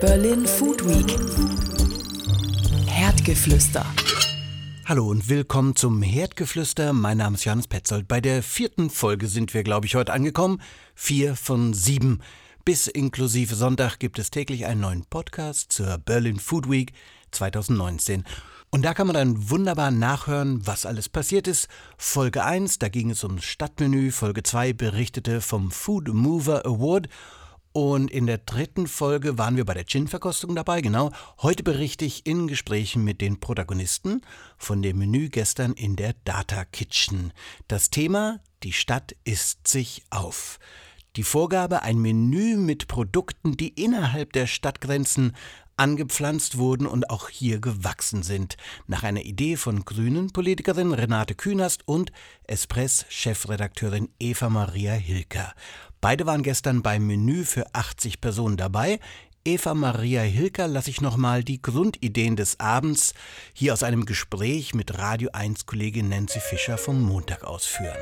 Berlin Food Week. Herdgeflüster. Hallo und willkommen zum Herdgeflüster. Mein Name ist Johannes Petzold. Bei der vierten Folge sind wir, glaube ich, heute angekommen. Vier von sieben. Bis inklusive Sonntag gibt es täglich einen neuen Podcast zur Berlin Food Week 2019. Und da kann man dann wunderbar nachhören, was alles passiert ist. Folge 1, da ging es ums Stadtmenü. Folge 2 berichtete vom Food Mover Award. Und in der dritten Folge waren wir bei der Gin-Verkostung dabei, genau. Heute berichte ich in Gesprächen mit den Protagonisten von dem Menü gestern in der Data Kitchen. Das Thema, die Stadt isst sich auf. Die Vorgabe, ein Menü mit Produkten, die innerhalb der Stadtgrenzen angepflanzt wurden und auch hier gewachsen sind, nach einer Idee von Grünen-Politikerin Renate Künast und Espress-Chefredakteurin Eva Maria Hilker. Beide waren gestern beim Menü für 80 Personen dabei. Eva Maria Hilker lasse ich nochmal die Grundideen des Abends hier aus einem Gespräch mit Radio 1 Kollegin Nancy Fischer vom Montag ausführen.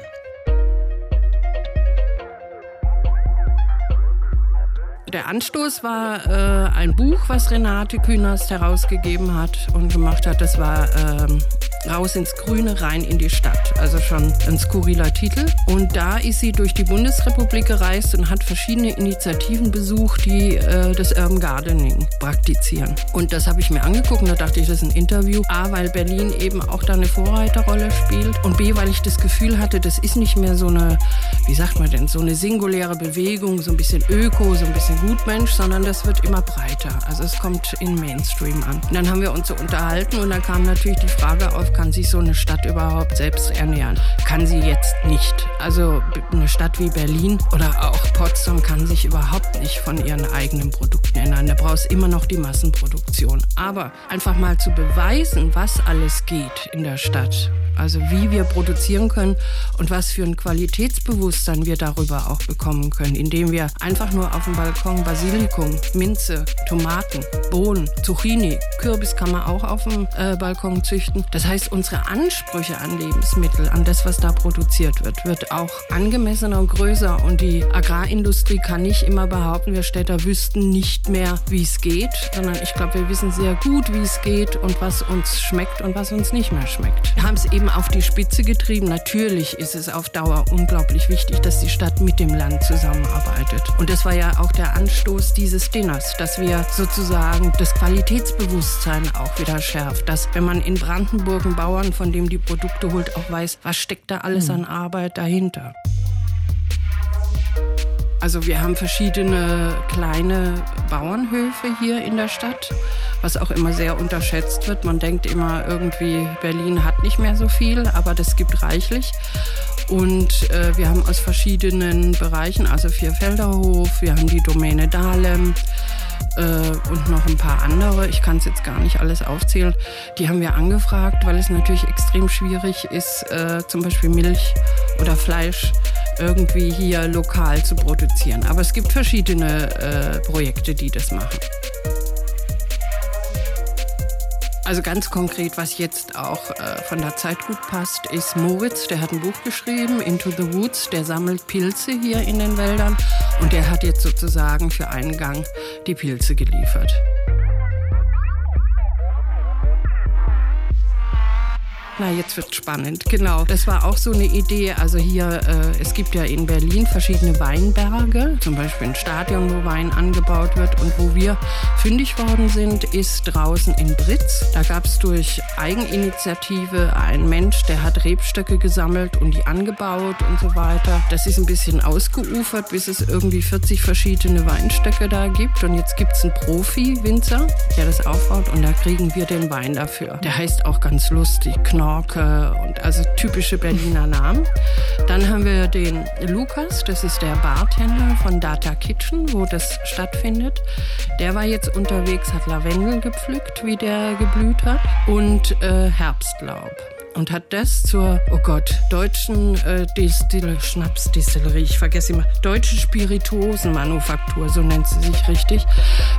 Der Anstoß war äh, ein Buch, was Renate Künast herausgegeben hat und gemacht hat. Das war ähm, Raus ins Grüne, rein in die Stadt. Also schon ein skurriler Titel. Und da ist sie durch die Bundesrepublik gereist und hat verschiedene Initiativen besucht, die äh, das Urban Gardening praktizieren. Und das habe ich mir angeguckt und da dachte ich, das ist ein Interview. A, weil Berlin eben auch da eine Vorreiterrolle spielt. Und B, weil ich das Gefühl hatte, das ist nicht mehr so eine, wie sagt man denn, so eine singuläre Bewegung, so ein bisschen Öko, so ein bisschen Gutmensch, sondern das wird immer breiter. Also es kommt in Mainstream an. Und dann haben wir uns so unterhalten und dann kam natürlich die Frage auf, kann sich so eine Stadt überhaupt selbst ernähren? Kann sie jetzt nicht. Also eine Stadt wie Berlin oder auch Potsdam kann sich überhaupt nicht von ihren eigenen Produkten ernähren. Da brauchst immer noch die Massenproduktion. Aber einfach mal zu beweisen, was alles geht in der Stadt also wie wir produzieren können und was für ein Qualitätsbewusstsein wir darüber auch bekommen können, indem wir einfach nur auf dem Balkon Basilikum, Minze, Tomaten, Bohnen, Zucchini, Kürbis kann man auch auf dem äh, Balkon züchten. Das heißt, unsere Ansprüche an Lebensmittel, an das, was da produziert wird, wird auch angemessener und größer und die Agrarindustrie kann nicht immer behaupten, wir Städter wüssten nicht mehr, wie es geht, sondern ich glaube, wir wissen sehr gut, wie es geht und was uns schmeckt und was uns nicht mehr schmeckt. Wir haben es eben auf die Spitze getrieben. Natürlich ist es auf Dauer unglaublich wichtig, dass die Stadt mit dem Land zusammenarbeitet. Und das war ja auch der Anstoß dieses Dinners, dass wir sozusagen das Qualitätsbewusstsein auch wieder schärft. Dass, wenn man in Brandenburg Bauern, von dem die Produkte holt, auch weiß, was steckt da alles an Arbeit dahinter. Also wir haben verschiedene kleine Bauernhöfe hier in der Stadt, was auch immer sehr unterschätzt wird. Man denkt immer irgendwie, Berlin hat nicht mehr so viel, aber das gibt reichlich. Und äh, wir haben aus verschiedenen Bereichen, also Vierfelderhof, wir haben die Domäne Dahlem, und noch ein paar andere. Ich kann es jetzt gar nicht alles aufzählen. Die haben wir angefragt, weil es natürlich extrem schwierig ist, äh, zum Beispiel Milch oder Fleisch irgendwie hier lokal zu produzieren. Aber es gibt verschiedene äh, Projekte, die das machen. Also ganz konkret, was jetzt auch äh, von der Zeit gut passt, ist Moritz, der hat ein Buch geschrieben, Into the Woods, der sammelt Pilze hier in den Wäldern und der hat jetzt sozusagen für einen Gang die Pilze geliefert. Na, jetzt wird spannend. Genau. Das war auch so eine Idee. Also hier, äh, es gibt ja in Berlin verschiedene Weinberge, zum Beispiel ein Stadion, wo Wein angebaut wird. Und wo wir fündig worden sind, ist draußen in Britz. Da gab es durch Eigeninitiative einen Mensch, der hat Rebstöcke gesammelt und die angebaut und so weiter. Das ist ein bisschen ausgeufert, bis es irgendwie 40 verschiedene Weinstöcke da gibt. Und jetzt gibt es einen Profi-Winzer, der das aufbaut und da kriegen wir den Wein dafür. Der heißt auch ganz lustig, Knorr Knorke und also typische Berliner Namen. Dann haben wir den Lukas, das ist der Bartender von Data Kitchen, wo das stattfindet. Der war jetzt unterwegs, hat Lavendel gepflückt, wie der geblüht hat, und äh, Herbstlaub und hat das zur, oh Gott, deutschen äh, Distill Schnapsdistillerie, ich vergesse immer, deutsche Spirituosenmanufaktur, so nennt sie sich richtig,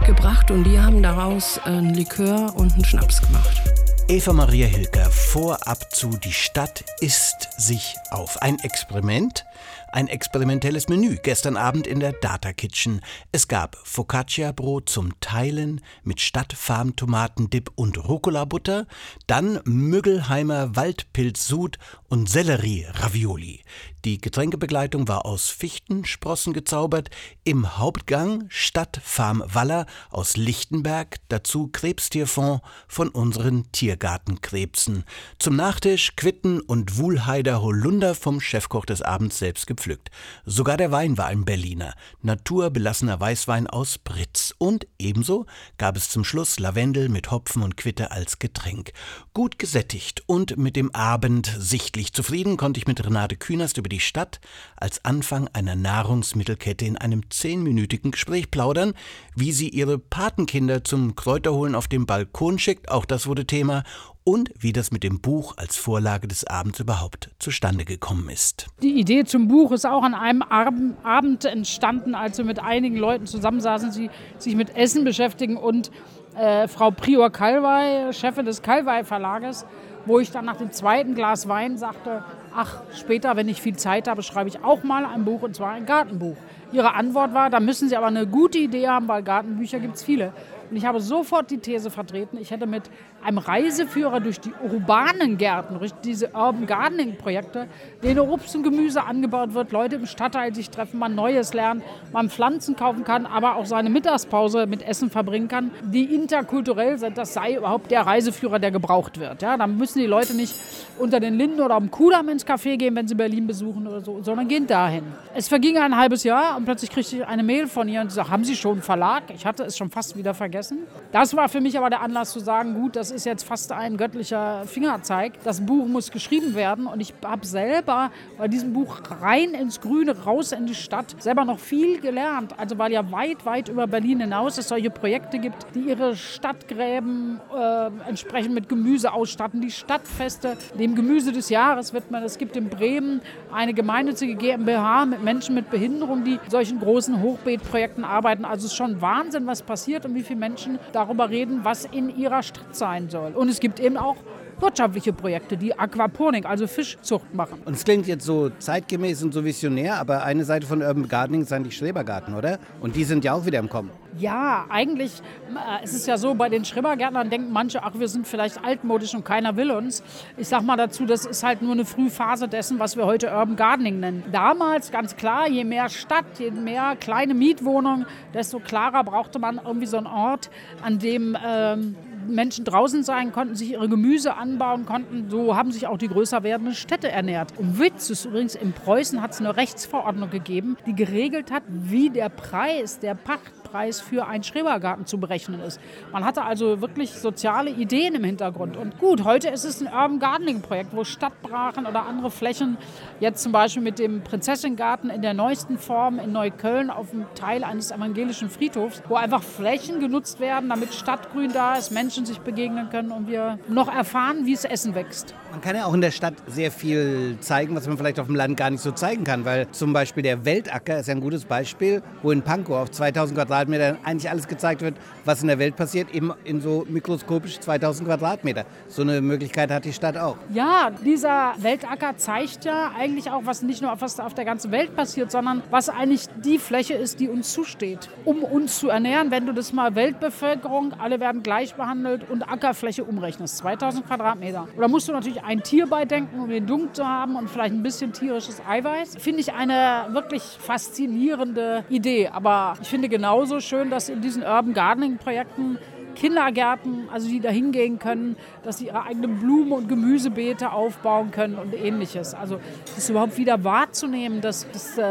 gebracht und die haben daraus einen Likör und einen Schnaps gemacht. Eva Maria Hilker, vorab zu Die Stadt isst sich auf. Ein Experiment, Ein experimentelles Menü gestern Abend in der Data Kitchen. Es gab Focaccia-Brot zum Teilen mit Stadtfarm-Tomatendip und Rucola-Butter, dann Müggelheimer Waldpilzsud und Sellerie-Ravioli. Die Getränkebegleitung war aus Fichtensprossen gezaubert. Im Hauptgang Stadtfarm Waller aus Lichtenberg, dazu Krebstierfond von unseren Tiergartenkrebsen. Zum Nachtisch Quitten und Wuhlheider Holunder vom Chefkoch des Abends selbst gepflückt. Sogar der Wein war ein Berliner, naturbelassener Weißwein aus Britz. Und ebenso gab es zum Schluss Lavendel mit Hopfen und Quitte als Getränk. Gut gesättigt und mit dem Abend sichtlich zufrieden konnte ich mit Renate Künast über die Stadt als Anfang einer Nahrungsmittelkette in einem zehnminütigen Gespräch plaudern, wie sie ihre Patenkinder zum Kräuterholen auf dem Balkon schickt, auch das wurde Thema, und wie das mit dem Buch als Vorlage des Abends überhaupt zustande gekommen ist. Die Idee zum Buch ist auch an einem Abend entstanden, als wir mit einigen Leuten zusammensaßen, die sich mit Essen beschäftigen und äh, Frau Prior Kalwey, Chefin des Kalwey Verlages, wo ich dann nach dem zweiten Glas Wein sagte, ach, später, wenn ich viel Zeit habe, schreibe ich auch mal ein Buch und zwar ein Gartenbuch. Ihre Antwort war, da müssen Sie aber eine gute Idee haben, weil Gartenbücher gibt es viele. Und ich habe sofort die These vertreten, ich hätte mit einem Reiseführer durch die urbanen Gärten, durch diese Urban Gardening Projekte, denen Obst und Gemüse angebaut wird, Leute im Stadtteil sich treffen, man Neues lernt, man Pflanzen kaufen kann, aber auch seine Mittagspause mit Essen verbringen kann, die interkulturell sind, das sei überhaupt der Reiseführer, der gebraucht wird. Ja, dann müssen die Leute nicht unter den Linden oder am Kudamm ins Café gehen, wenn sie Berlin besuchen oder so, sondern gehen dahin. Es verging ein halbes Jahr und plötzlich kriegte ich eine Mail von ihr und sie sagte, haben Sie schon einen Verlag? Ich hatte es schon fast wieder vergessen. Das war für mich aber der Anlass zu sagen, gut, das ist jetzt fast ein göttlicher Fingerzeig. Das Buch muss geschrieben werden und ich habe selber bei diesem Buch rein ins Grüne, raus in die Stadt, selber noch viel gelernt. Also weil ja weit, weit über Berlin hinaus es solche Projekte gibt, die ihre Stadtgräben äh, entsprechend mit Gemüse ausstatten, die Stadtfeste dem Gemüse des Jahres widmen. Es gibt in Bremen eine gemeinnützige GmbH mit Menschen mit Behinderung, die solchen großen Hochbeetprojekten arbeiten. Also es ist schon Wahnsinn, was passiert und wie viele Menschen darüber reden, was in ihrer Stadt sein soll. Und es gibt eben auch wirtschaftliche Projekte, die Aquaponik, also Fischzucht machen. Und es klingt jetzt so zeitgemäß und so visionär, aber eine Seite von Urban Gardening ist eigentlich Schrebergarten, oder? Und die sind ja auch wieder im Kommen. Ja, eigentlich äh, ist es ja so, bei den Schrebergärtnern denken manche, ach, wir sind vielleicht altmodisch und keiner will uns. Ich sag mal dazu, das ist halt nur eine Frühphase dessen, was wir heute Urban Gardening nennen. Damals, ganz klar, je mehr Stadt, je mehr kleine Mietwohnungen, desto klarer brauchte man irgendwie so einen Ort, an dem ähm, Menschen draußen sein konnten, sich ihre Gemüse anbauen konnten. So haben sich auch die größer werdenden Städte ernährt. Und Witz ist übrigens, in Preußen hat es eine Rechtsverordnung gegeben, die geregelt hat, wie der Preis der Pacht Preis für einen Schrebergarten zu berechnen ist. Man hatte also wirklich soziale Ideen im Hintergrund. Und gut, heute ist es ein Urban Gardening Projekt, wo Stadtbrachen oder andere Flächen, jetzt zum Beispiel mit dem Prinzessingarten in der neuesten Form in Neukölln auf dem Teil eines evangelischen Friedhofs, wo einfach Flächen genutzt werden, damit Stadtgrün da ist, Menschen sich begegnen können und wir noch erfahren, wie es Essen wächst. Man kann ja auch in der Stadt sehr viel zeigen, was man vielleicht auf dem Land gar nicht so zeigen kann, weil zum Beispiel der Weltacker ist ja ein gutes Beispiel, wo in Pankow auf 2000 Quadratmeter Quadratmeter eigentlich alles gezeigt wird, was in der Welt passiert, eben in so mikroskopisch 2000 Quadratmeter. So eine Möglichkeit hat die Stadt auch. Ja, dieser Weltacker zeigt ja eigentlich auch, was nicht nur was auf der ganzen Welt passiert, sondern was eigentlich die Fläche ist, die uns zusteht, um uns zu ernähren. Wenn du das mal Weltbevölkerung, alle werden gleich behandelt und Ackerfläche umrechnest, 2000 Quadratmeter. Oder musst du natürlich ein Tier beidenken, um den Dunk zu haben und vielleicht ein bisschen tierisches Eiweiß. Finde ich eine wirklich faszinierende Idee. Aber ich finde genauso so schön, dass in diesen Urban Gardening Projekten Kindergärten, also die da hingehen können, dass sie ihre eigenen Blumen- und Gemüsebeete aufbauen können und ähnliches. Also das überhaupt wieder wahrzunehmen, dass das äh,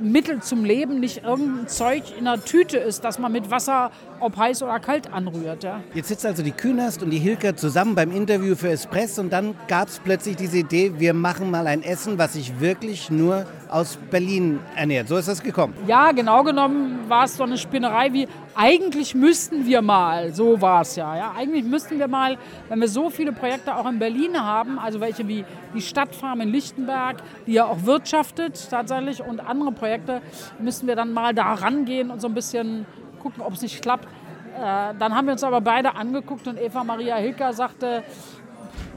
Mittel zum Leben nicht irgendein Zeug in einer Tüte ist, dass man mit Wasser, ob heiß oder kalt, anrührt. Ja. Jetzt sitzt also die Künast und die Hilke zusammen beim Interview für Espresso und dann gab es plötzlich diese Idee, wir machen mal ein Essen, was sich wirklich nur aus Berlin ernährt. So ist das gekommen. Ja, genau genommen war es so eine Spinnerei wie, eigentlich müssten wir mal, so war es ja, ja. Eigentlich müssten wir mal, wenn wir so viele Projekte auch in Berlin haben, also welche wie die Stadtfarm in Lichtenberg, die ja auch wirtschaftet tatsächlich und andere Projekte, müssten wir dann mal da rangehen und so ein bisschen gucken, ob es nicht klappt. Äh, dann haben wir uns aber beide angeguckt und Eva Maria Hilker sagte,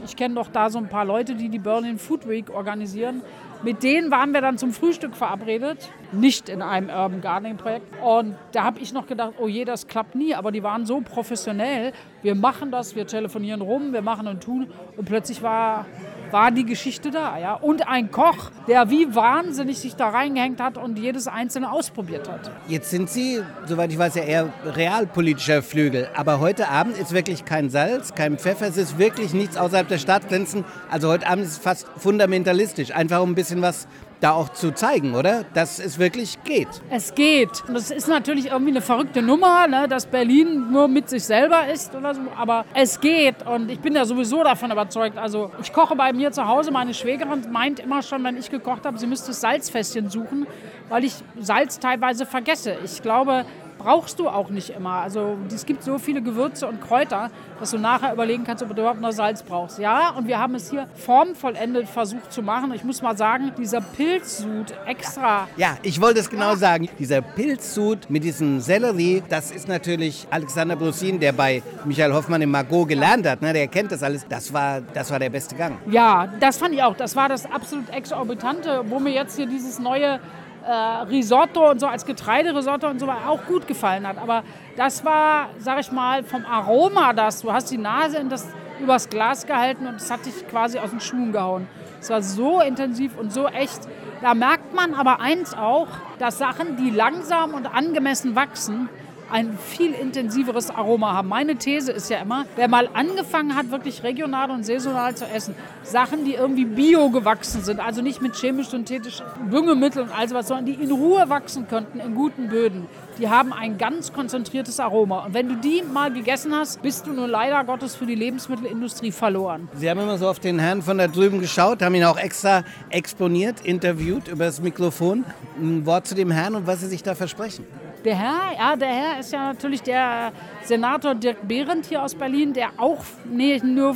ich kenne doch da so ein paar Leute, die die Berlin Food Week organisieren Mit denen waren wir dann zum Frühstück verabredet, nicht in einem Urban Gardening Projekt. Und da habe ich noch gedacht, oh je, das klappt nie. Aber die waren so professionell. Wir machen das, wir telefonieren rum, wir machen und tun. Und plötzlich war war die Geschichte da. Ja? Und ein Koch, der wie wahnsinnig sich da reingehängt hat und jedes einzelne ausprobiert hat. Jetzt sind Sie, soweit ich weiß, ja eher realpolitischer Flügel. Aber heute Abend ist wirklich kein Salz, kein Pfeffer, es ist wirklich nichts außerhalb der Stadtgrenzen. Also heute Abend ist es fast fundamentalistisch, einfach um ein bisschen was da auch zu zeigen, oder? Dass es wirklich geht. Es geht. Es ist natürlich irgendwie eine verrückte Nummer, ne, dass Berlin nur mit sich selber ist oder so. Aber es geht. Und ich bin ja sowieso davon überzeugt. Also ich koche bei mir zu Hause. Meine Schwägerin meint immer schon, wenn ich gekocht habe, sie müsste Salzfässchen suchen, weil ich Salz teilweise vergesse. Ich glaube, brauchst du auch nicht immer. Also es gibt so viele Gewürze und Kräuter, dass du nachher überlegen kannst, ob du überhaupt noch Salz brauchst. Ja, und wir haben es hier formvollendet versucht zu machen. Ich muss mal sagen, dieser Pilzsud extra. Ja, ich wollte es genau sagen. Dieser Pilzsud mit diesem Sellerie, das ist natürlich Alexander Brusin, der bei Michael Hoffmann im Margot gelernt hat. Ne? Der kennt das alles. Das war, das war der beste Gang. Ja, das fand ich auch. Das war das absolut exorbitante, wo mir jetzt hier dieses neue äh, Risotto und so als Getreiderisotto und so auch gut gefallen hat. Aber das war, sag ich mal, vom Aroma das. Du hast die Nase in das, übers Glas gehalten und es hat dich quasi aus den Schuhen gehauen. Es war so intensiv und so echt. Da merkt man aber eins auch, dass Sachen, die langsam und angemessen wachsen, ein viel intensiveres Aroma haben. Meine These ist ja immer, wer mal angefangen hat, wirklich regional und saisonal zu essen, Sachen, die irgendwie bio gewachsen sind, also nicht mit chemisch-synthetischen Düngemitteln und all sowas, sondern die in Ruhe wachsen könnten in guten Böden, die haben ein ganz konzentriertes Aroma. Und wenn du die mal gegessen hast, bist du nur leider Gottes für die Lebensmittelindustrie verloren. Sie haben immer so auf den Herrn von da drüben geschaut, haben ihn auch extra exponiert, interviewt über das Mikrofon. Ein Wort zu dem Herrn und was Sie sich da versprechen. Der Herr, ja, der Herr ist ja natürlich der Senator Dirk Behrendt hier aus Berlin, der auch nicht nur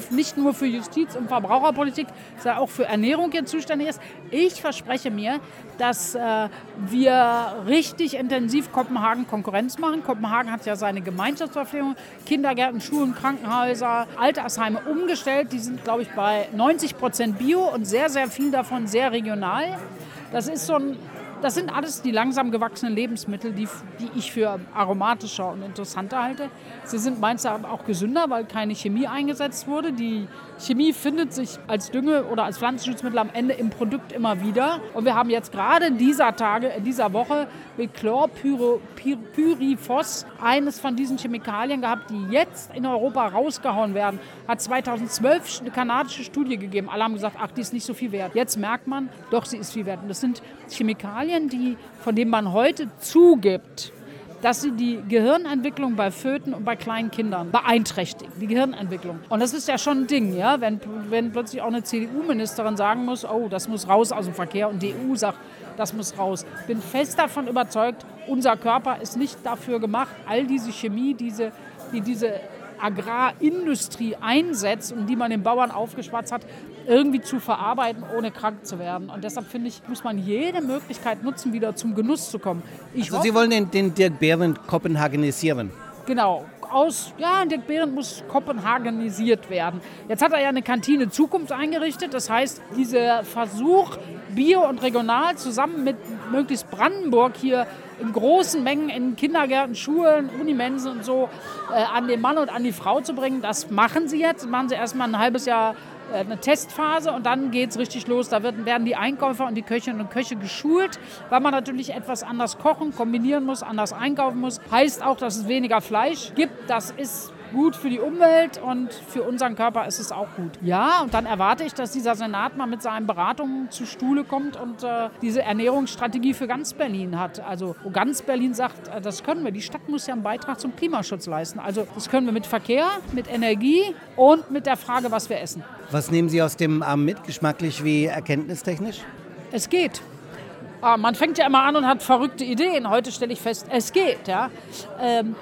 für Justiz und Verbraucherpolitik, sondern auch für Ernährung hier zuständig ist. Ich verspreche mir, dass äh, wir richtig intensiv Kopenhagen Konkurrenz machen. Kopenhagen hat ja seine Gemeinschaftsverpflegung, Kindergärten, Schulen, Krankenhäuser, Altersheime umgestellt. Die sind, glaube ich, bei 90 Prozent Bio und sehr, sehr viel davon sehr regional. Das ist so ein das sind alles die langsam gewachsenen Lebensmittel, die, die ich für aromatischer und interessanter halte. Sie sind meines Erachtens auch gesünder, weil keine Chemie eingesetzt wurde. Die Chemie findet sich als Dünge oder als Pflanzenschutzmittel am Ende im Produkt immer wieder. Und wir haben jetzt gerade in dieser Tage, in dieser Woche mit Chlorpyrifos eines von diesen Chemikalien gehabt, die jetzt in Europa rausgehauen werden. Hat 2012 eine kanadische Studie gegeben. Alle haben gesagt, ach, die ist nicht so viel wert. Jetzt merkt man, doch, sie ist viel wert. Und das sind Chemikalien, die, von denen man heute zugibt, dass sie die Gehirnentwicklung bei Föten und bei kleinen Kindern beeinträchtigen. Die Gehirnentwicklung. Und das ist ja schon ein Ding, ja, wenn, wenn plötzlich auch eine CDU-Ministerin sagen muss, oh, das muss raus aus dem Verkehr und die EU sagt, das muss raus. Ich bin fest davon überzeugt, unser Körper ist nicht dafür gemacht, all diese Chemie, diese, die diese Agrarindustrie einsetzt und die man den Bauern aufgeschwatzt hat, irgendwie zu verarbeiten, ohne krank zu werden. Und deshalb finde ich, muss man jede Möglichkeit nutzen, wieder zum Genuss zu kommen. Ich also Sie wollen den, den Dirk Behrendt kopenhagenisieren? Genau, aus, ja, Dirk Behrendt muss kopenhagenisiert werden. Jetzt hat er ja eine Kantine Zukunft eingerichtet. Das heißt, dieser Versuch, Bio und regional zusammen mit möglichst Brandenburg hier in großen Mengen in Kindergärten, Schulen, Unimensen und so äh, an den Mann und an die Frau zu bringen, das machen sie jetzt. Machen sie erstmal ein halbes Jahr eine Testphase und dann geht es richtig los. Da werden die Einkäufer und die Köchinnen und Köche geschult, weil man natürlich etwas anders kochen, kombinieren muss, anders einkaufen muss. Heißt auch, dass es weniger Fleisch gibt. Das ist gut für die Umwelt und für unseren Körper ist es auch gut. Ja, und dann erwarte ich, dass dieser Senat mal mit seinen Beratungen zu Stuhle kommt und äh, diese Ernährungsstrategie für ganz Berlin hat. Also wo ganz Berlin sagt, äh, das können wir. Die Stadt muss ja einen Beitrag zum Klimaschutz leisten. Also das können wir mit Verkehr, mit Energie und mit der Frage, was wir essen. Was nehmen Sie aus dem Abend mit, geschmacklich wie erkenntnistechnisch? Es geht. Ah, man fängt ja immer an und hat verrückte Ideen. Heute stelle ich fest, es geht. Ja? Ähm,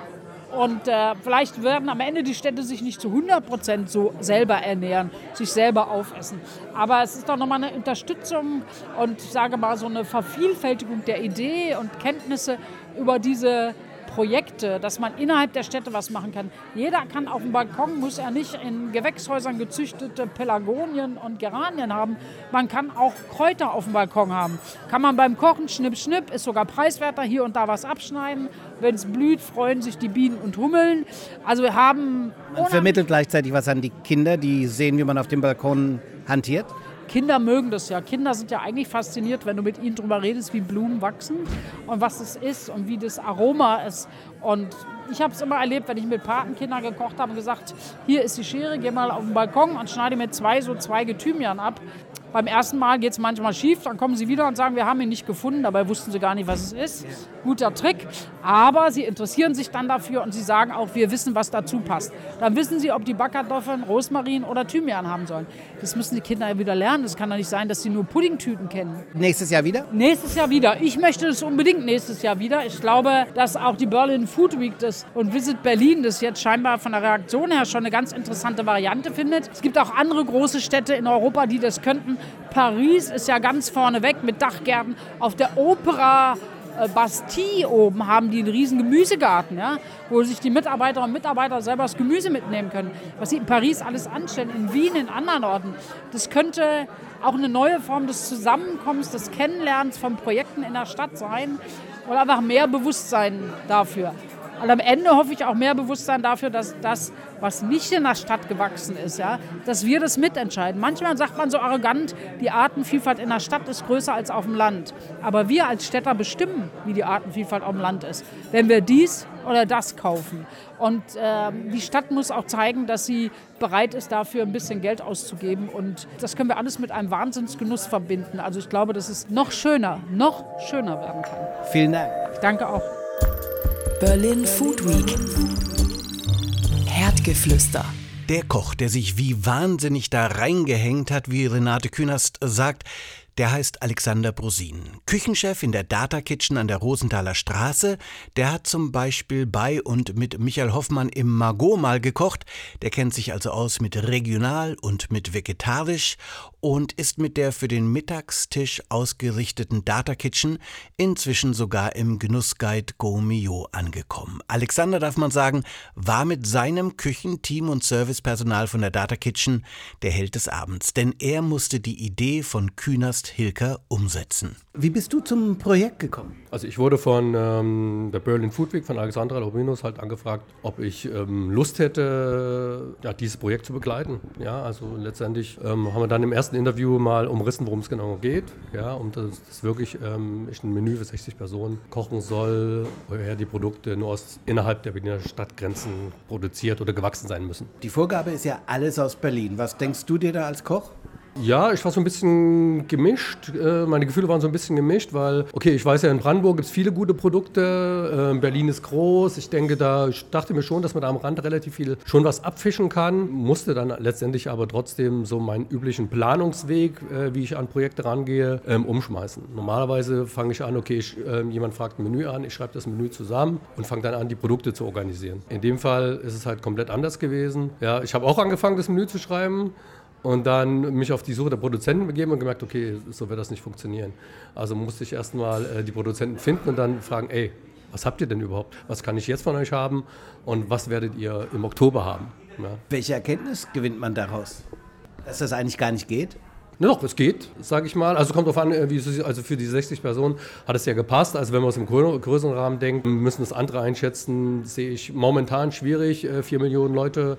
und äh, vielleicht werden am Ende die Städte sich nicht zu 100 Prozent so selber ernähren, sich selber aufessen. Aber es ist doch nochmal eine Unterstützung und sage mal so eine Vervielfältigung der Idee und Kenntnisse über diese Projekte, dass man innerhalb der Städte was machen kann. Jeder kann auf dem Balkon, muss er nicht in Gewächshäusern gezüchtete Pelagonien und Geranien haben. Man kann auch Kräuter auf dem Balkon haben. Kann man beim Kochen schnipp, schnipp, ist sogar preiswerter, hier und da was abschneiden. Wenn es blüht, freuen sich die Bienen und Hummeln. Also wir haben... Man vermittelt gleichzeitig was an die Kinder, die sehen, wie man auf dem Balkon hantiert. Kinder mögen das ja. Kinder sind ja eigentlich fasziniert, wenn du mit ihnen darüber redest, wie Blumen wachsen und was es ist und wie das Aroma ist. Und ich habe es immer erlebt, wenn ich mit Patenkindern gekocht habe und gesagt, hier ist die Schere, geh mal auf den Balkon und schneide mir zwei so Zweige Thymian ab. Beim ersten Mal geht es manchmal schief, dann kommen sie wieder und sagen, wir haben ihn nicht gefunden, dabei wussten sie gar nicht, was es ist. Guter Trick, aber sie interessieren sich dann dafür und sie sagen auch, wir wissen, was dazu passt. Dann wissen sie, ob die Backkartoffeln Rosmarin oder Thymian haben sollen. Das müssen die Kinder ja wieder lernen. Es kann doch nicht sein, dass sie nur Puddingtüten kennen. Nächstes Jahr wieder? Nächstes Jahr wieder. Ich möchte es unbedingt nächstes Jahr wieder. Ich glaube, dass auch die Berlin Food Week das und Visit Berlin das jetzt scheinbar von der Reaktion her schon eine ganz interessante Variante findet. Es gibt auch andere große Städte in Europa, die das könnten. Paris ist ja ganz vorne weg mit Dachgärten. Auf der Opera äh, Bastille oben haben die einen riesen Gemüsegarten, ja, wo sich die Mitarbeiterinnen und Mitarbeiter selber das Gemüse mitnehmen können. Was sie in Paris alles anstellen, in Wien, in anderen Orten. Das könnte auch eine neue Form des Zusammenkommens, des Kennenlernens von Projekten in der Stadt sein oder einfach mehr Bewusstsein dafür. Und am Ende hoffe ich auch mehr Bewusstsein dafür, dass das, was nicht in der Stadt gewachsen ist, ja, dass wir das mitentscheiden. Manchmal sagt man so arrogant, die Artenvielfalt in der Stadt ist größer als auf dem Land. Aber wir als Städter bestimmen, wie die Artenvielfalt auf dem Land ist. Wenn wir dies oder das kaufen. Und äh, die Stadt muss auch zeigen, dass sie bereit ist, dafür ein bisschen Geld auszugeben. Und das können wir alles mit einem Wahnsinnsgenuss verbinden. Also ich glaube, dass es noch schöner, noch schöner werden kann. Vielen Dank. Ich danke auch. Berlin Food Week. Herdgeflüster. Der Koch, der sich wie wahnsinnig da reingehängt hat, wie Renate Künast sagt, der heißt Alexander Brosin. Küchenchef in der Data Kitchen an der Rosenthaler Straße. Der hat zum Beispiel bei und mit Michael Hoffmann im Margot mal gekocht. Der kennt sich also aus mit regional und mit vegetarisch und ist mit der für den Mittagstisch ausgerichteten Data Kitchen inzwischen sogar im Genussguide Go Mio angekommen. Alexander, darf man sagen, war mit seinem Küchenteam und Servicepersonal von der Data Kitchen der Held des Abends, denn er musste die Idee von Künast Hilker umsetzen. Wie bist du zum Projekt gekommen? Also ich wurde von ähm, der Berlin Food Week von Alexandra Lobinos halt angefragt, ob ich ähm, Lust hätte, ja, dieses Projekt zu begleiten. Ja, also letztendlich ähm, haben wir dann im ersten Interview mal umrissen, worum es genau geht. Ja, und das, das wirklich ähm, ich ein Menü für 60 Personen kochen soll, woher die Produkte nur aus, innerhalb der Berliner Stadtgrenzen produziert oder gewachsen sein müssen. Die Vorgabe ist ja alles aus Berlin. Was denkst du dir da als Koch? Ja, ich war so ein bisschen gemischt. Äh, meine Gefühle waren so ein bisschen gemischt, weil, okay, ich weiß ja, in Brandenburg gibt es viele gute Produkte. Ähm, Berlin ist groß. Ich denke, da, ich dachte mir schon, dass man da am Rand relativ viel schon was abfischen kann. Musste dann letztendlich aber trotzdem so meinen üblichen Planungsweg, äh, wie ich an Projekte rangehe, ähm, umschmeißen. Normalerweise fange ich an, okay, ich, ähm, jemand fragt ein Menü an, ich schreibe das Menü zusammen und fange dann an, die Produkte zu organisieren. In dem Fall ist es halt komplett anders gewesen. Ja, ich habe auch angefangen, das Menü zu schreiben und dann mich auf die Suche der Produzenten begeben und gemerkt, okay, so wird das nicht funktionieren. Also musste ich erstmal äh, die Produzenten finden und dann fragen, ey, was habt ihr denn überhaupt? Was kann ich jetzt von euch haben und was werdet ihr im Oktober haben? Ja. Welche Erkenntnis gewinnt man daraus? Dass das eigentlich gar nicht geht? Ne, doch, es geht, sage ich mal. Also kommt darauf an, äh, wie also für die 60 Personen hat es ja gepasst. Also wenn wir aus dem größeren Rahmen denken, müssen das andere einschätzen, sehe ich momentan schwierig, äh, vier Millionen Leute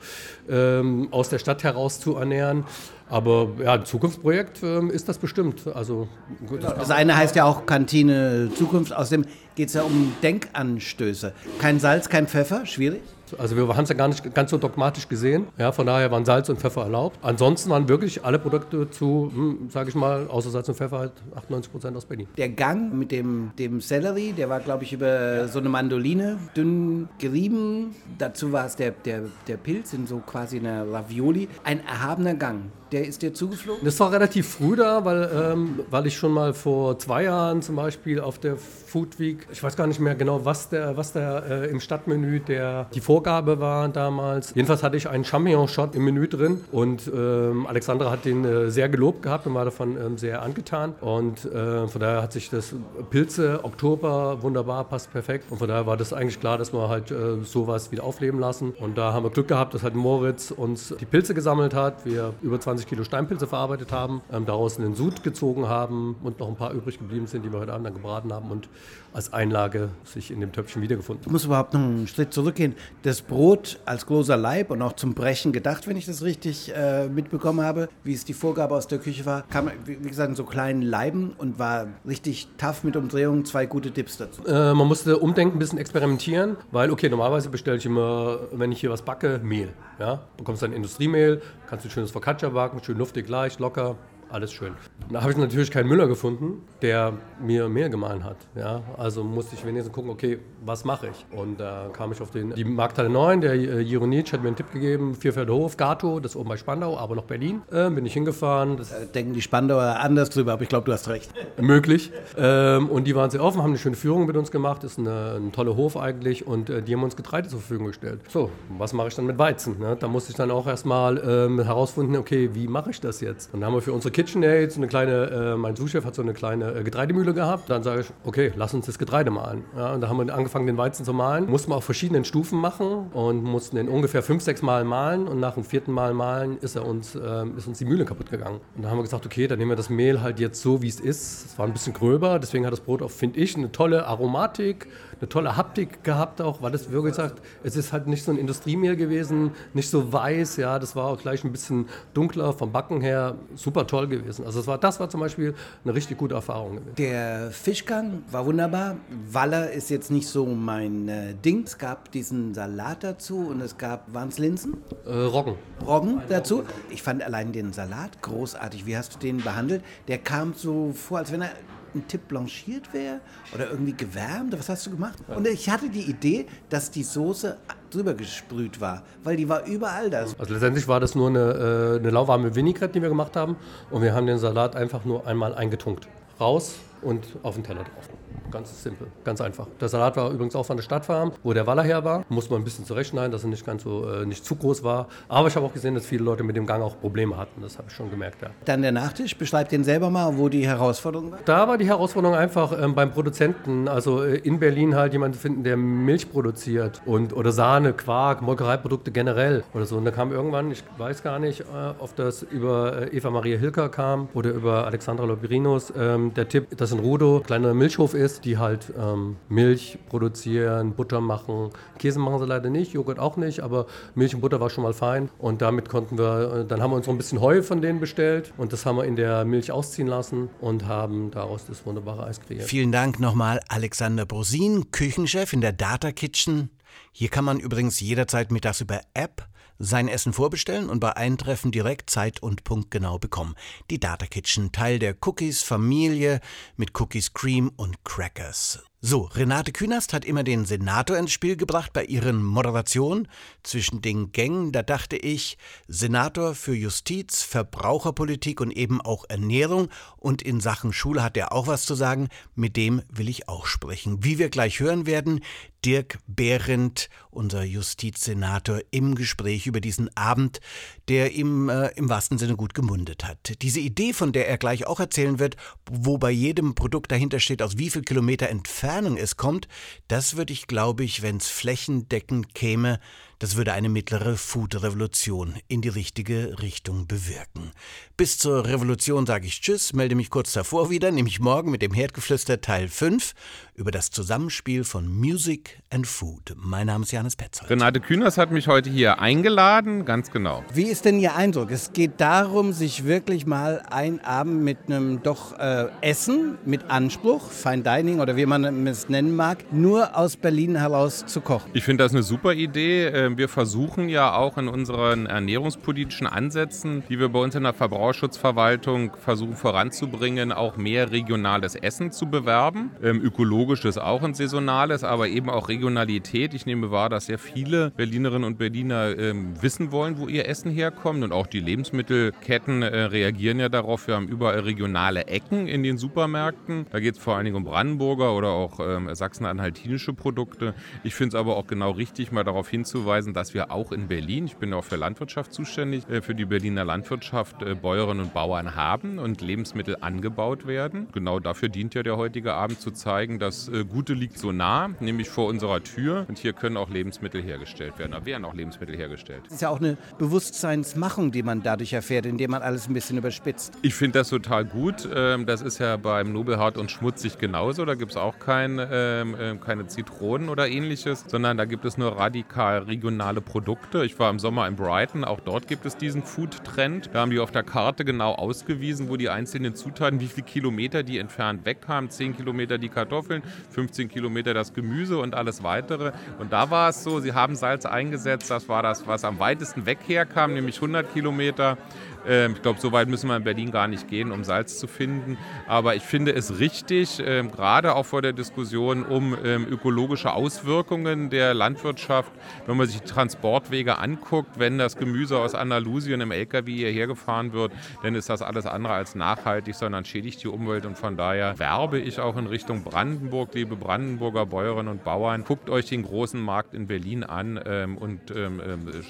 ähm, aus der Stadt heraus zu ernähren. Aber ja, ein Zukunftsprojekt ähm, ist das bestimmt. Also, gut, das, das eine heißt ja auch Kantine Zukunft. Außerdem geht es ja um Denkanstöße. Kein Salz, kein Pfeffer, schwierig? Also wir haben es ja gar nicht ganz so dogmatisch gesehen. Ja, von daher waren Salz und Pfeffer erlaubt. Ansonsten waren wirklich alle Produkte zu, hm, sage ich mal, außer Salz und Pfeffer halt 98 Prozent aus Berlin. Der Gang mit dem, dem Sellerie, der war, glaube ich, über so eine Mandoline dünn gerieben. Dazu war es der, der, der Pilz in so quasi einer Ravioli. Ein erhabener Gang. Der ist dir zugeflogen? Das war relativ früh da, weil, ähm, weil ich schon mal vor zwei Jahren zum Beispiel auf der Food Week, ich weiß gar nicht mehr genau, was der, was der äh, im Stadtmenü der, die Vorgabe war damals. Jedenfalls hatte ich einen Champignon-Shot im Menü drin und ähm, Alexandra hat den äh, sehr gelobt gehabt und war davon ähm, sehr angetan. Und äh, von daher hat sich das Pilze, Oktober, wunderbar, passt perfekt. Und von daher war das eigentlich klar, dass wir halt äh, sowas wieder aufleben lassen. Und da haben wir Glück gehabt, dass halt Moritz uns die Pilze gesammelt hat, wir über 20 Kilo Steinpilze verarbeitet haben, ähm, daraus einen Sud gezogen haben und noch ein paar übrig geblieben sind, die wir heute Abend dann gebraten haben und als Einlage sich in dem Töpfchen wiedergefunden. Ich muss überhaupt noch einen Schritt zurückgehen. Das Brot als großer Leib und auch zum Brechen gedacht, wenn ich das richtig äh, mitbekommen habe, wie es die Vorgabe aus der Küche war, kam, wie gesagt, in so kleinen Leiben und war richtig tough mit Umdrehungen, zwei gute Tipps dazu. Äh, man musste umdenken, ein bisschen experimentieren, weil, okay, normalerweise bestelle ich immer, wenn ich hier was backe, Mehl. Ja? Bekommst dann Industriemehl, kannst du ein schönes Focaccia backen, schön luftig, leicht, locker, alles schön. Da habe ich natürlich keinen Müller gefunden, der mir mehr gemahlen hat. Ja? Also musste ich wenigstens gucken, okay, was mache ich? Und da äh, kam ich auf den, die Markthalle 9, der äh, Jironitsch hat mir einen Tipp gegeben, Vierfelder Hof, Gato, das ist oben bei Spandau, aber noch Berlin. Äh, bin ich hingefahren. Das äh, denken die Spandauer anders drüber, aber ich glaube, du hast recht. Möglich. Ähm, und die waren sehr offen, haben eine schöne Führung mit uns gemacht, ist eine, ein toller Hof eigentlich und äh, die haben uns Getreide zur Verfügung gestellt. So, was mache ich dann mit Weizen? Ne? Da musste ich dann auch erstmal ähm, herausfinden, okay, wie mache ich das jetzt? Und dann haben wir für unsere KitchenAid eine kleine, äh, mein Sous-Chef hat so eine kleine äh, Getreidemühle gehabt. Dann sage ich, okay, lass uns das Getreide malen. Ja, und da haben wir angefangen, den Weizen zu malen. Mussten wir auf verschiedenen Stufen machen und mussten den ungefähr fünf, sechs Mal malen. Und nach dem vierten Mal malen ist, er uns, äh, ist uns die Mühle kaputt gegangen. Und da haben wir gesagt, okay, dann nehmen wir das Mehl halt jetzt so, wie es ist. Es war ein bisschen gröber, deswegen hat das Brot auch, finde ich, eine tolle Aromatik, eine tolle Haptik gehabt auch, weil es wirklich sagt, es ist halt nicht so ein Industriemehl gewesen, nicht so weiß, ja, das war auch gleich ein bisschen dunkler vom Backen her, super toll gewesen. Also das war, das war zum Beispiel eine richtig gute Erfahrung gewesen. Der Fischgang war wunderbar. Waller ist jetzt nicht so mein äh, Ding. Es gab diesen Salat dazu und es gab, waren es Linsen? Äh, Roggen. Roggen dazu. Ich fand allein den Salat großartig. Wie hast du den behandelt? Der kam so vor, als wenn er ein Tipp blanchiert wäre oder irgendwie gewärmt. Was hast du gemacht? Und ich hatte die Idee, dass die Soße drüber gesprüht war, weil die war überall da. Also letztendlich war das nur eine, äh, eine lauwarme Vinaigrette, die wir gemacht haben und wir haben den Salat einfach nur einmal eingetunkt. Raus und auf den Teller drauf. Ganz simpel, ganz einfach. Der Salat war übrigens auch von der Stadtfarm, wo der Waller her war. Muss man ein bisschen zurechtschneiden, dass er nicht ganz so äh, nicht zu groß war. Aber ich habe auch gesehen, dass viele Leute mit dem Gang auch Probleme hatten. Das habe ich schon gemerkt. Ja. Dann der Nachtisch. Beschreib den selber mal, wo die Herausforderung war. Da war die Herausforderung einfach ähm, beim Produzenten, also äh, in Berlin halt jemanden zu finden, der Milch produziert und oder Sahne, Quark, Molkereiprodukte generell oder so. Und da kam irgendwann, ich weiß gar nicht, äh, ob das über äh, Eva Maria Hilker kam oder über Alexandra Lobirinus, ähm, der Tipp, dass in Rudo ein kleiner Milchhof ist, die halt ähm, Milch produzieren, Butter machen. Käse machen sie leider nicht, Joghurt auch nicht, aber Milch und Butter war schon mal fein. Und damit konnten wir, äh, dann haben wir uns noch ein bisschen Heu von denen bestellt und das haben wir in der Milch ausziehen lassen und haben daraus das wunderbare Eis kreiert. Vielen Dank nochmal Alexander Brosin, Küchenchef in der Data Kitchen. Hier kann man übrigens jederzeit mittags über App sein Essen vorbestellen und bei Eintreffen direkt Zeit und Punkt genau bekommen. Die Data Kitchen, Teil der Cookies Familie mit Cookies Cream und Crackers. So, Renate Künast hat immer den Senator ins Spiel gebracht bei ihren Moderationen zwischen den Gängen. Da dachte ich, Senator für Justiz, Verbraucherpolitik und eben auch Ernährung und in Sachen Schule hat er auch was zu sagen. Mit dem will ich auch sprechen. Wie wir gleich hören werden, Dirk Behrendt, unser Justizsenator, im Gespräch über diesen Abend, der ihm äh, im wahrsten Sinne gut gemundet hat. Diese Idee, von der er gleich auch erzählen wird, wo bei jedem Produkt dahinter steht, aus wie viel Kilometer Entfernung es kommt, das würde ich, glaube ich, wenn es flächendeckend käme, das würde eine mittlere Food-Revolution in die richtige Richtung bewirken. Bis zur Revolution sage ich Tschüss, melde mich kurz davor wieder, nämlich morgen mit dem Herdgeflüster Teil 5 über das Zusammenspiel von Music and Food. Mein Name ist Janis Petzold. Renate Kühners hat mich heute hier eingeladen, ganz genau. Wie ist denn Ihr Eindruck? Es geht darum, sich wirklich mal ein Abend mit einem doch äh, Essen mit Anspruch, Fine Dining oder wie man es nennen mag, nur aus Berlin heraus zu kochen. Ich finde das eine super Idee. Äh, wir versuchen ja auch in unseren ernährungspolitischen Ansätzen, die wir bei uns in der Verbraucherschutzverwaltung versuchen voranzubringen, auch mehr regionales Essen zu bewerben. Ähm, ökologisches auch ein saisonales, aber eben auch Regionalität. Ich nehme wahr, dass sehr viele Berlinerinnen und Berliner ähm, wissen wollen, wo ihr Essen herkommt und auch die Lebensmittelketten äh, reagieren ja darauf. Wir haben überall regionale Ecken in den Supermärkten. Da geht es vor allen Dingen um Brandenburger oder auch ähm, sachsen-anhaltinische Produkte. Ich finde es aber auch genau richtig, mal darauf hinzuweisen, dass wir auch in Berlin, ich bin auch für Landwirtschaft zuständig, äh, für die Berliner Landwirtschaft äh, Bäuerinnen und Bauern haben und Lebensmittel angebaut werden. Genau dafür dient ja der heutige Abend zu zeigen, dass äh, Gute liegt so nah, nämlich vor unserer Tür. Und hier können auch Lebensmittel hergestellt werden, da werden auch Lebensmittel hergestellt. Das ist ja auch eine Bewusstseinsmachung, die man dadurch erfährt, indem man alles ein bisschen überspitzt. Ich finde das total gut. Ähm, das ist ja beim Nobelhart und Schmutzig genauso. Da gibt es auch kein, ähm, ähm, keine Zitronen oder ähnliches, sondern da gibt es nur radikal regionale Produkte. Ich war im Sommer in Brighton, auch dort gibt es diesen Food-Trend. Da haben die auf der Karte genau ausgewiesen, wo die einzelnen Zutaten, wie viele Kilometer die entfernt wegkamen. 10 Kilometer die Kartoffeln, 15 Kilometer das Gemüse und alles weitere. Und da war es so, sie haben Salz eingesetzt, das war das, was am weitesten weg nämlich 100 Kilometer. Ähm, ich glaube, so weit müssen wir in Berlin gar nicht gehen, um Salz zu finden. Aber ich finde es richtig, ähm, gerade auch vor der Diskussion um ähm, ökologische Auswirkungen der Landwirtschaft, wenn man sich die Transportwege anguckt, wenn das Gemüse aus Andalusien im LKW hierher gefahren wird, dann ist das alles andere als nachhaltig, sondern schädigt die Umwelt. Und von daher werbe ich auch in Richtung Brandenburg, liebe Brandenburger Bäuerinnen und Bauern, guckt euch den großen Markt in Berlin an und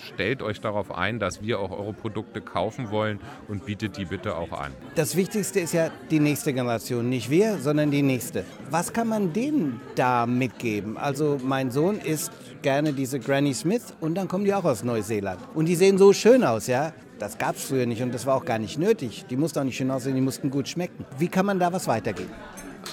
stellt euch darauf ein, dass wir auch eure Produkte kaufen wollen wollen und bietet die bitte auch an. Das Wichtigste ist ja die nächste Generation, nicht wir, sondern die nächste. Was kann man denen da mitgeben? Also mein Sohn isst gerne diese Granny Smith und dann kommen die auch aus Neuseeland. Und die sehen so schön aus, ja? Das gab es früher nicht und das war auch gar nicht nötig. Die mussten auch nicht schön aussehen, die mussten gut schmecken. Wie kann man da was weitergeben?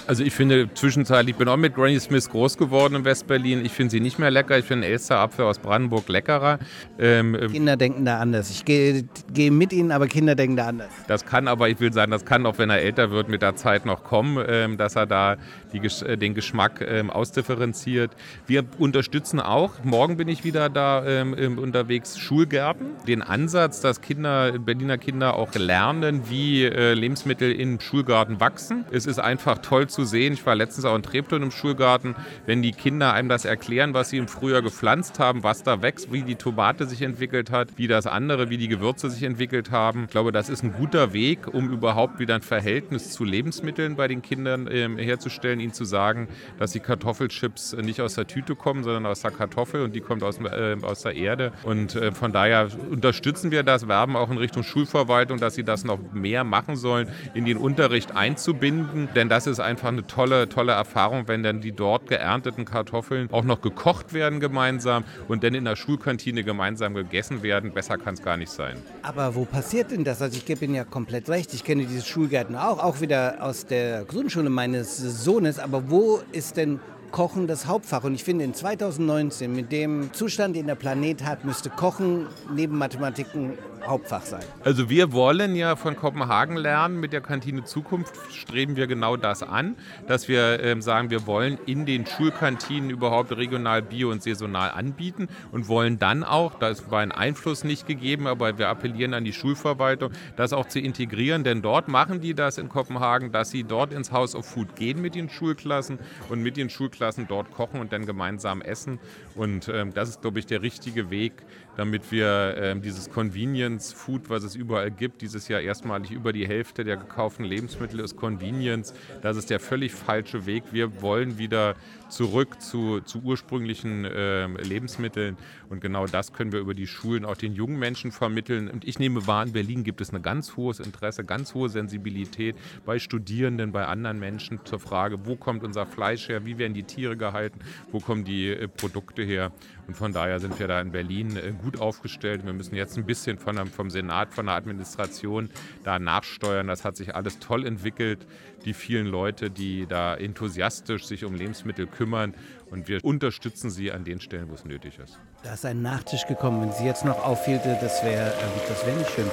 Also ich finde zwischenzeitlich, ich bin auch mit Granny Smith groß geworden in Westberlin. Ich finde sie nicht mehr lecker. Ich finde Elster-Apfel aus Brandenburg leckerer. Ähm, ähm, Kinder denken da anders. Ich gehe geh mit ihnen, aber Kinder denken da anders. Das kann aber, ich will sagen, das kann auch, wenn er älter wird, mit der Zeit noch kommen, ähm, dass er da die, äh, den Geschmack ähm, ausdifferenziert. Wir unterstützen auch, morgen bin ich wieder da ähm, unterwegs, Schulgärten. Den Ansatz, dass Kinder, Berliner Kinder auch lernen, wie äh, Lebensmittel im Schulgarten wachsen. Es ist einfach toll zu sehen. Ich war letztens auch in Treptow im Schulgarten, wenn die Kinder einem das erklären, was sie im Frühjahr gepflanzt haben, was da wächst, wie die Tomate sich entwickelt hat, wie das andere, wie die Gewürze sich entwickelt haben. Ich glaube, das ist ein guter Weg, um überhaupt wieder ein Verhältnis zu Lebensmitteln bei den Kindern äh, herzustellen, ihnen zu sagen, dass die Kartoffelchips nicht aus der Tüte kommen, sondern aus der Kartoffel und die kommt aus, äh, aus der Erde. Und äh, von daher unterstützen wir das, werben auch in Richtung Schulverwaltung, dass sie das noch mehr machen sollen, in den Unterricht einzubinden, denn das ist einfach eine tolle, tolle Erfahrung, wenn dann die dort geernteten Kartoffeln auch noch gekocht werden gemeinsam und dann in der Schulkantine gemeinsam gegessen werden. Besser kann es gar nicht sein. Aber wo passiert denn das? Also ich gebe Ihnen ja komplett recht. Ich kenne diese Schulgärten auch, auch wieder aus der Grundschule meines Sohnes. Aber wo ist denn Kochen das Hauptfach. Und ich finde, in 2019, mit dem Zustand, den der Planet hat, müsste Kochen neben Mathematiken Hauptfach sein. Also wir wollen ja von Kopenhagen lernen. Mit der Kantine Zukunft streben wir genau das an, dass wir äh, sagen, wir wollen in den Schulkantinen überhaupt regional, bio und saisonal anbieten und wollen dann auch, da war ein Einfluss nicht gegeben, aber wir appellieren an die Schulverwaltung, das auch zu integrieren, denn dort machen die das in Kopenhagen, dass sie dort ins House of Food gehen mit den Schulklassen und mit den Schulklassen dort kochen und dann gemeinsam essen. Und ähm, das ist, glaube ich, der richtige Weg, damit wir ähm, dieses Convenience Food, was es überall gibt, dieses Jahr erstmalig über die Hälfte der gekauften Lebensmittel ist Convenience. Das ist der völlig falsche Weg. Wir wollen wieder zurück zu, zu ursprünglichen äh, Lebensmitteln. Und genau das können wir über die Schulen auch den jungen Menschen vermitteln. Und ich nehme wahr, in Berlin gibt es ein ganz hohes Interesse, ganz hohe Sensibilität bei Studierenden, bei anderen Menschen zur Frage, wo kommt unser Fleisch her, wie werden die Tiere gehalten, wo kommen die äh, Produkte her. Und von daher sind wir da in Berlin äh, gut aufgestellt. Wir müssen jetzt ein bisschen von, vom Senat, von der Administration da nachsteuern. Das hat sich alles toll entwickelt. Die vielen Leute, die da enthusiastisch sich um Lebensmittel kümmern. Und wir unterstützen sie an den Stellen, wo es nötig ist. Da ist ein Nachtisch gekommen. Wenn sie jetzt noch aufhielte, das wäre äh, das wär nicht schön.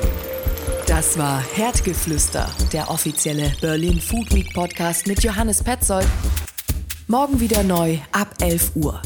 Das war Herdgeflüster, der offizielle Berlin Food Week Podcast mit Johannes Petzold. Morgen wieder neu ab 11 Uhr.